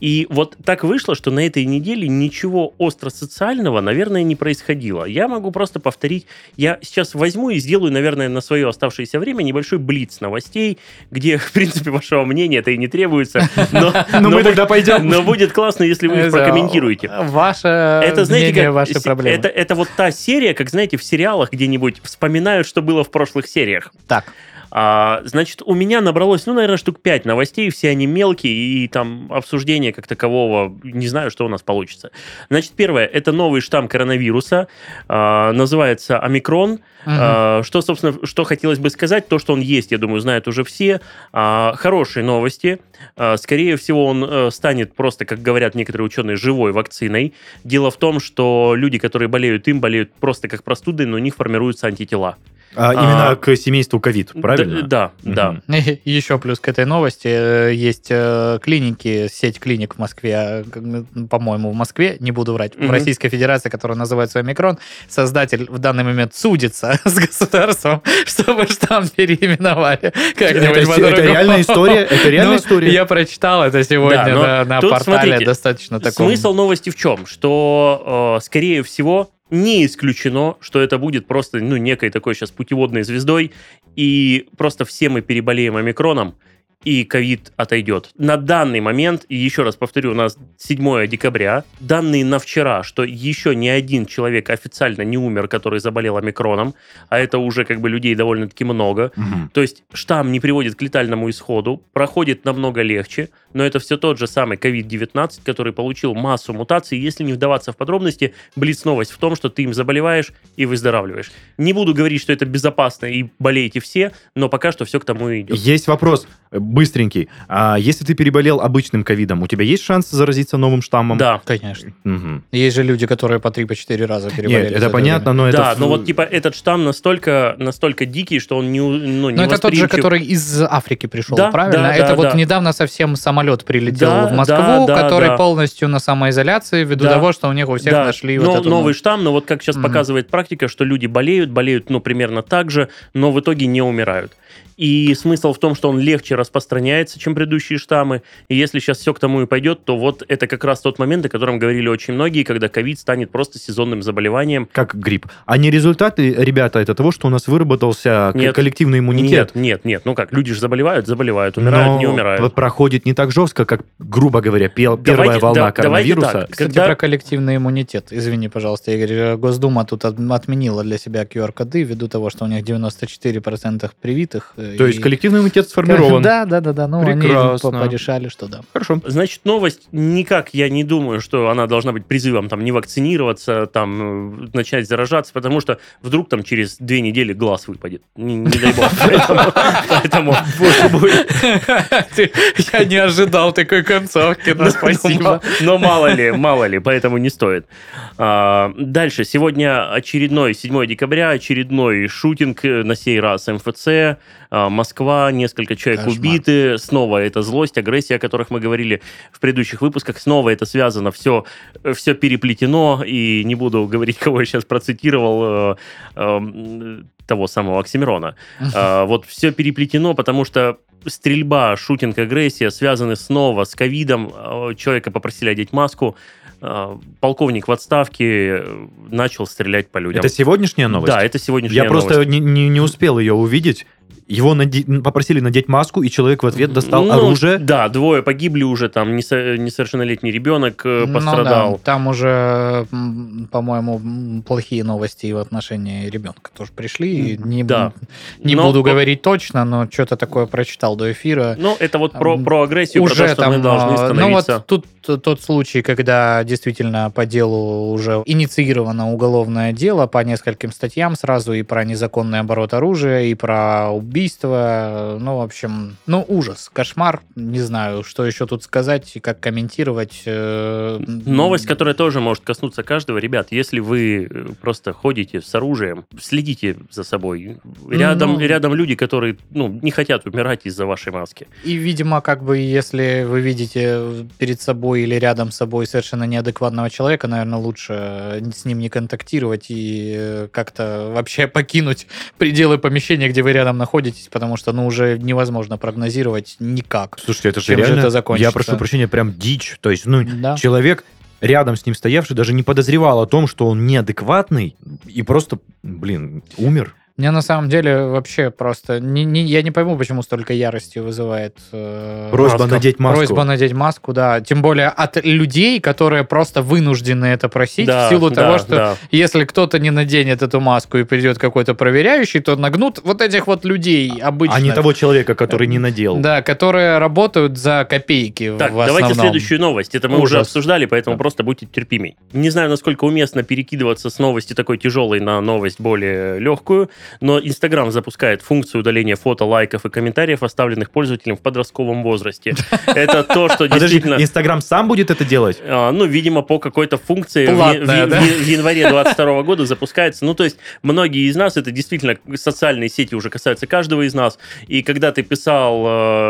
И вот так вышло, что на этой неделе ничего остро-социального, наверное, не происходило. Я могу просто повторить, я сейчас возьму и сделаю, наверное, на свое оставшееся время небольшой блиц новостей, где, в принципе, вашего мнения это и не требуется. Но, Но мы тогда пойдем. Но будет классно, если вы их прокомментируете. Ваше Это, знаете, мнение, как, ваши проблемы. это, это вот та серия, как, знаете, в сериалах где-нибудь вспоминают, что было в прошлых сериях. Так, А, значит, у меня набралось, ну, наверное, штук 5 новостей, все они мелкие, и там обсуждение как такового, не знаю, что у нас получится. Значит, первое, это новый штамм коронавируса, а, называется омикрон. А, Что, собственно, что хотелось бы сказать, то, что он есть, я думаю, знают уже все. А, Хорошие новости. А, Скорее всего, он э, станет просто, как говорят некоторые ученые, живой вакциной. Дело в том, что люди, которые болеют им, болеют просто как простудой, но у них формируются антитела. А, именно А, к семейству ковид, правильно? Да, да. Да. И Еще плюс к этой новости э, есть э, клиники, сеть клиник в Москве, а, м, по-моему, в Москве, не буду врать, в Мгм. Российской Федерации, которая называется Омикрон, создатель в данный момент судится с государством, чтобы штамм переименовали как-нибудь Это, по-другому. это реальная история, это реальная Ну, история. Я прочитал это сегодня Да, но на, портале смотрите, достаточно таком. Смысл новости в чем? Что, э, скорее всего, не исключено, что это будет просто, ну, некой такой сейчас путеводной звездой, и просто все мы переболеем омикроном, и ковид отойдет. На данный момент, и еще раз повторю, у нас 7 декабря, данные на вчера, что еще ни один человек официально не умер, который заболел омикроном, а это уже как бы людей довольно-таки много, Мгм. то есть штамм не приводит к летальному исходу, проходит намного легче, но это все тот же самый COVID-19, который получил массу мутаций. Если не вдаваться в подробности, блиц новость в том, что ты им заболеваешь и выздоравливаешь. Не буду говорить, что это безопасно и болеете все, но пока что все к тому и идет. Есть вопрос, быстренький. А если ты переболел обычным ковидом, у тебя есть шанс заразиться новым штаммом? Да, Конечно. Мгм. Есть же люди, которые по 3-4 раза переболели. Нет, это понятно, но это... да, но вот типа этот штамм настолько, настолько дикий, что он не, ну, не Но это тот же, который из Африки пришел, Да, правильно? да, это да, вот да. недавно совсем самолет прилетел Да, в Москву, да, да, который да. полностью на самоизоляции, ввиду Да. того, что у них у всех Да, нашли но- вот эту... новый штамм, но вот как сейчас Мгм. показывает практика, что люди болеют, болеют, ну, примерно так же, но в итоге не умирают. И смысл в том, что он легче распространяется, чем предыдущие штаммы. И если сейчас все к тому и пойдет, то вот это как раз тот момент, о котором говорили очень многие, когда ковид станет просто сезонным заболеванием. Как грипп. А не результаты, ребята, это того, что у нас выработался Нет. коллективный иммунитет. Нет, нет, нет. Ну как, люди же заболевают, заболевают, умирают, но не умирают. проходит не так жестко, как, грубо говоря, пел- первая Давайте- волна да, коронавируса. так. Кстати, Когда- про коллективный иммунитет. Извини, пожалуйста, Игорь. Госдума тут от- отменила для себя QR-коды ввиду того, что у них 94% привитых. Э, То есть и- коллективный иммунитет сформирован. Да, да, да, да. Ну, они Прекрасно. по- порешали, что да. Хорошо. Значит, новость никак, я не думаю, что она должна быть призывом там не вакцинироваться, там э, начать заражаться, потому что вдруг там через две недели глаз выпадет. Не, не дай бог. Поэтому- Я не ожидал такой концовки, но спасибо. Но мало ли, мало ли, поэтому не стоит. А, Дальше. Сегодня очередной, 7 декабря, очередной шутинг, э, на сей раз МФЦ, Москва, несколько человек Кошмар. убиты. Снова это злость, агрессия, о которых мы говорили в предыдущих выпусках. Снова это связано, все, все переплетено. И не буду говорить, кого я сейчас процитировал, э, э, того самого Оксимирона. А, Вот все переплетено, потому что стрельба, шутинг, агрессия связаны снова с ковидом. А, Человека попросили одеть маску. А, Полковник в отставке э, начал стрелять по людям. Это сегодняшняя новость? Да, это сегодняшняя Я просто новость. не, не- не успел ее увидеть. Его наде- попросили надеть маску, и человек в ответ достал Ну, оружие. Да, двое погибли уже, там несо- несовершеннолетний ребенок э, Ну пострадал. да, там уже, по-моему, плохие новости в отношении ребенка тоже пришли. Не, Да. не Но- буду говорить точно, но что-то такое прочитал до эфира. Ну, это вот про, про агрессию, про то, уже что там, мы должны а, становиться... ну вот тут тот случай, когда действительно по делу уже инициировано уголовное дело по нескольким статьям сразу и про незаконный оборот оружия, и про убийства. Ну, в общем, ну, ужас, кошмар. Не знаю, что еще тут сказать и как комментировать. Э, Новость, которая тоже может коснуться каждого. Ребят, если вы э, просто ходите с оружием, следите за собой. Рядом, Ну. рядом люди, которые ну, не хотят умирать из-за вашей маски. И, видимо, как бы, если вы видите перед собой или рядом с собой совершенно неадекватного человека, наверное, лучше с ним не контактировать и э, как-то вообще покинуть пределы помещения, где вы рядом находитесь, потому что, ну, уже невозможно прогнозировать никак. Слушайте, это же Чем же реально... это закончится? Я прошу прощения, прям дичь. То есть, ну, Да. человек рядом с ним стоявший даже не подозревал о том, что он неадекватный и просто, блин, умер. Мне на самом деле вообще просто... не- не- я не пойму, почему столько ярости вызывает... э, Просьба маска. надеть маску. Просьба надеть маску, да. Тем более от людей, которые просто вынуждены это просить Да, в силу да, того, что да. если кто-то не наденет эту маску и придет какой-то проверяющий, то нагнут вот этих вот людей обычно. А не того человека, который не надел. Да, которые работают за копейки Так, в давайте следующую новость. Это мы уже Ужас. обсуждали, поэтому просто будьте терпимей. Не знаю, насколько уместно перекидываться с новости такой тяжелой на новость более легкую, но Инстаграм запускает функцию удаления фото, лайков и комментариев, оставленных пользователем в подростковом возрасте. Это то, что действительно... Инстаграм сам будет это делать? А, Ну, видимо, по какой-то функции в, январе 22 года запускается. Ну, то есть, многие из нас, это действительно социальные сети уже касаются каждого из нас. И когда ты писал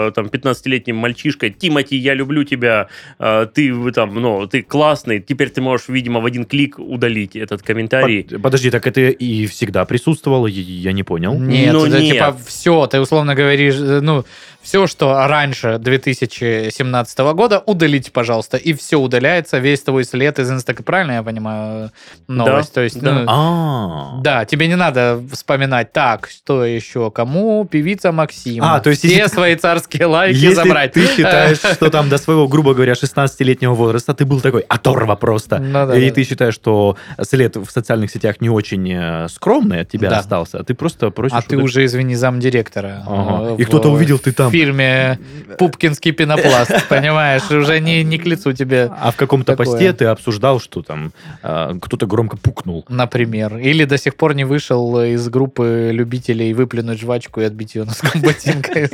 э, там 15-летним мальчишкой, Тимати, я люблю тебя, э, ты там, ну, ты классный, теперь ты можешь, видимо, в один клик удалить этот комментарий. Под- Подожди, так это и всегда присутствовало? Я- не понял. Нет, Ну, это нет. типа все, ты условно говоришь, э, ну, все, что раньше 2017 года, удалите, пожалуйста, и все удаляется, весь твой след из Инстаграма. Правильно я понимаю новость? То есть, да. ну, А, Да, тебе не надо вспоминать, так, что еще, кому, певица Максим. А, то есть Все если- свои царские лайки Если забрать. ты считаешь, что там до своего, грубо говоря, 16-летнего возраста ты был такой оторва просто, Ну да, и да, ты считаешь, что след в социальных сетях не очень э, скромный от тебя Да. остался, а ты просто просишь... А ты уже, извини, замдиректора. Ага. э, И в кто-то увидел, ты там. В фильме «Пупкинский пенопласт», понимаешь? Уже не, не к лицу тебе, А в каком-то Такое. посте ты обсуждал, что там э, кто-то громко пукнул. например. Или до сих пор не вышел из группы любителей выплюнуть жвачку и отбить ее носком ботинка.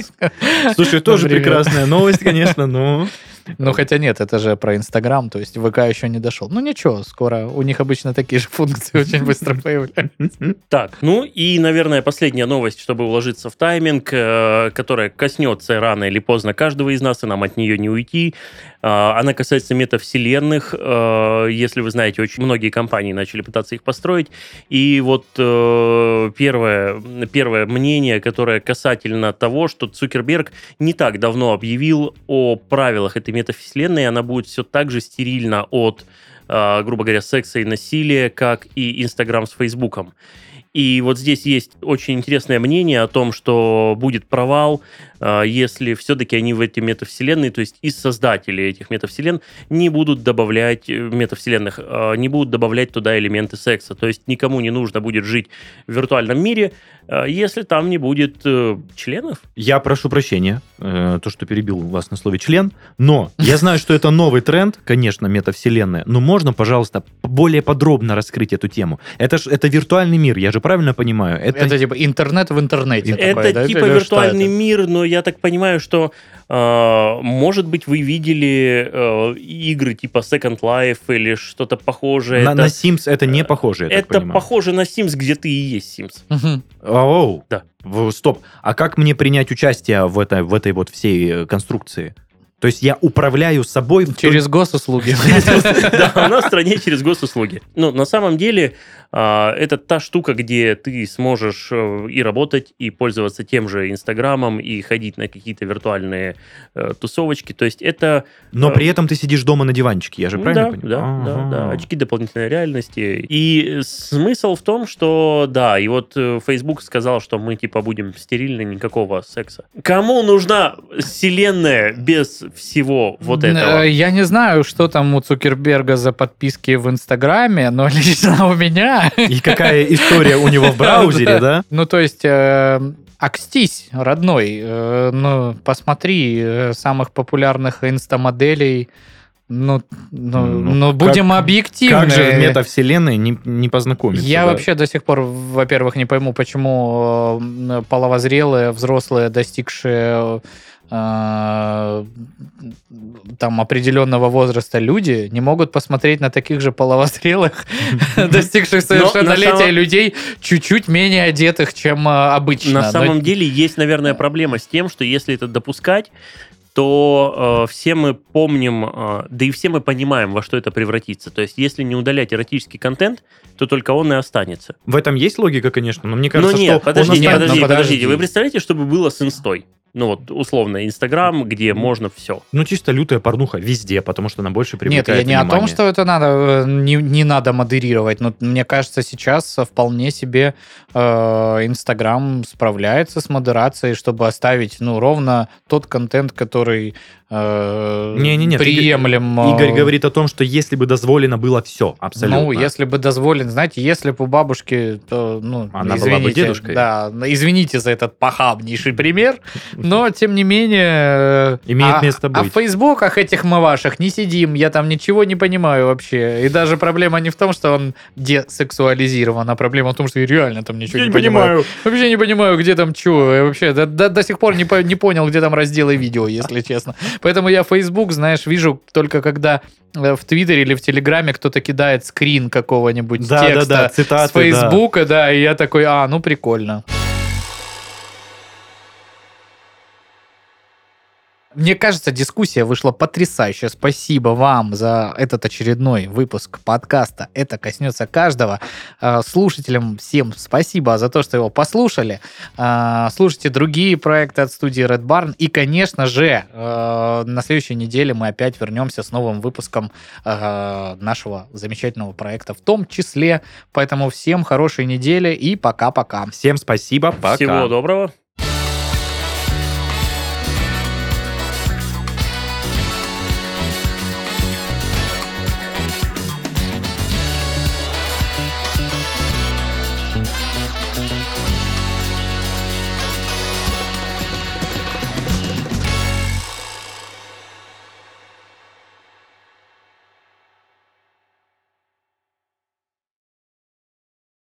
Слушай, тоже Например. прекрасная новость, конечно, но... Ну, хотя нет, это же про Инстаграм, то есть ВК еще не дошел. Ну, ничего, скоро у них обычно такие же функции очень быстро появляются. Так, ну и, наверное, последняя новость, чтобы уложиться в тайминг, э, которая коснется рано или поздно каждого из нас, и нам от нее не уйти. Э, Она касается метавселенных. Э, Если вы знаете, очень многие компании начали пытаться их построить. И вот э, первое, первое мнение, которое касательно того, что Цукерберг не так давно объявил о правилах этой метавселенной, она будет все так же стерильна от э, грубо говоря, секса и насилия, как и Инстаграм с Фейсбуком. И вот здесь есть очень интересное мнение о том, что будет провал, если все-таки они в эти метавселенные, то есть из создателей этих метавселен, не будут добавлять, э, метавселенных, э, не будут добавлять туда элементы секса. То есть никому не нужно будет жить в виртуальном мире, э, если там не будет э, членов. Я прошу прощения, э, то, что перебил вас на слове член, но я знаю, что это новый тренд, конечно, метавселенная, но можно, пожалуйста, более подробно раскрыть эту тему? Это ж это виртуальный мир, я же правильно понимаю? Это, Это типа интернет в интернете. Это такое, да? типа Или что виртуальный это? мир, но я так понимаю, что э, может быть вы видели э, игры типа Second Life или что-то похожее. на, это на Sims это не похоже, я это похоже на Sims, где ты и есть Sims. Мгм. Оу. Да. Стоп. А как мне принять участие в этой, в этой вот всей э, конструкции? То есть я управляю собой в той- Через госуслуги. Да, она в стране через госуслуги. Ну, на самом деле, это та штука, где ты сможешь э, и работать, и пользоваться тем же Инстаграмом, и ходить на какие-то виртуальные э, тусовочки. То есть это Но э, при этом ты сидишь дома на диванчике, я же правильно да, понимаю? Да, да, да. Ага. Очки дополнительной реальности. И смысл в том, что да, и вот Facebook сказал, что мы типа будем стерильны, никакого секса. Кому нужна вселенная без всего вот этого? Я не знаю, что там у Цукерберга за подписки в Инстаграме, но лично у меня... И какая история у него в браузере, да? Ну, то есть, э, акстись, родной. Э, ну, посмотри э, самых популярных инстамоделей. Ну, ну, Ну, ну, как- будем объективны. Как же в метавселенной не, не познакомиться? Я да? вообще до сих пор, во-первых, не пойму, почему э, половозрелые, взрослые, достигшие э, там определенного возраста люди не могут посмотреть на таких же половозрелых, достигших совершеннолетия людей, чуть-чуть менее одетых, чем э, обычно. На Но- самом деле есть, наверное, проблема с тем, что если это допускать, то э, все мы помним, э, да и все мы понимаем, во что это превратится. То есть, если не удалять эротический контент, то только он и останется. В этом есть логика, конечно, но мне кажется, ну нет, что он подождите, Нет, ну подождите, подожди. подождите. Вы представляете, что бы было с инстой? Ну вот, условно, Инстаграм, где можно все. Ну, чисто лютая порнуха везде, потому что она больше Нет, привлекает я не о том, внимание. что это надо, э, не, не надо модерировать, но мне кажется, сейчас вполне себе э, Инстаграм справляется с модерацией, чтобы оставить, ну, ровно тот контент, который э, Не-не-не, приемлем. э, Игорь говорит о том, что если бы дозволено было все, абсолютно. Ну, если бы дозволен, знаете, если бы у бабушки, то, ну, Она была бы извините, дедушкой. Да, извините за этот похабнейший пример, но, тем не менее... э, Имеет а- место А быть. в фейсбуках этих мы ваших не сидим, я там ничего не понимаю вообще. И даже проблема не в том, что он десексуализирован, а проблема в том, что я реально там ничего не, понимаю. Вообще не понимаю, где там что. Я вообще до, до- до сих пор не, по- не понял, где там разделы видео, если честно. Поэтому я Facebook, знаешь, вижу только когда э, в Твиттере или в Телеграме кто-то кидает скрин какого-нибудь Да, да, текста да, цитаты, с Фейсбука, да. и я такой, а, ну прикольно. Мне кажется, дискуссия вышла потрясающая. Спасибо вам за этот очередной выпуск подкаста. Это коснется каждого. Э, Слушателям всем спасибо за то, что его послушали. Э, Слушайте другие проекты от студии Red Barn. И, конечно же, э, на следующей неделе мы опять вернемся с новым выпуском нашего замечательного проекта в том числе. Поэтому всем хорошей недели и пока-пока. Всем спасибо, пока. Всего доброго.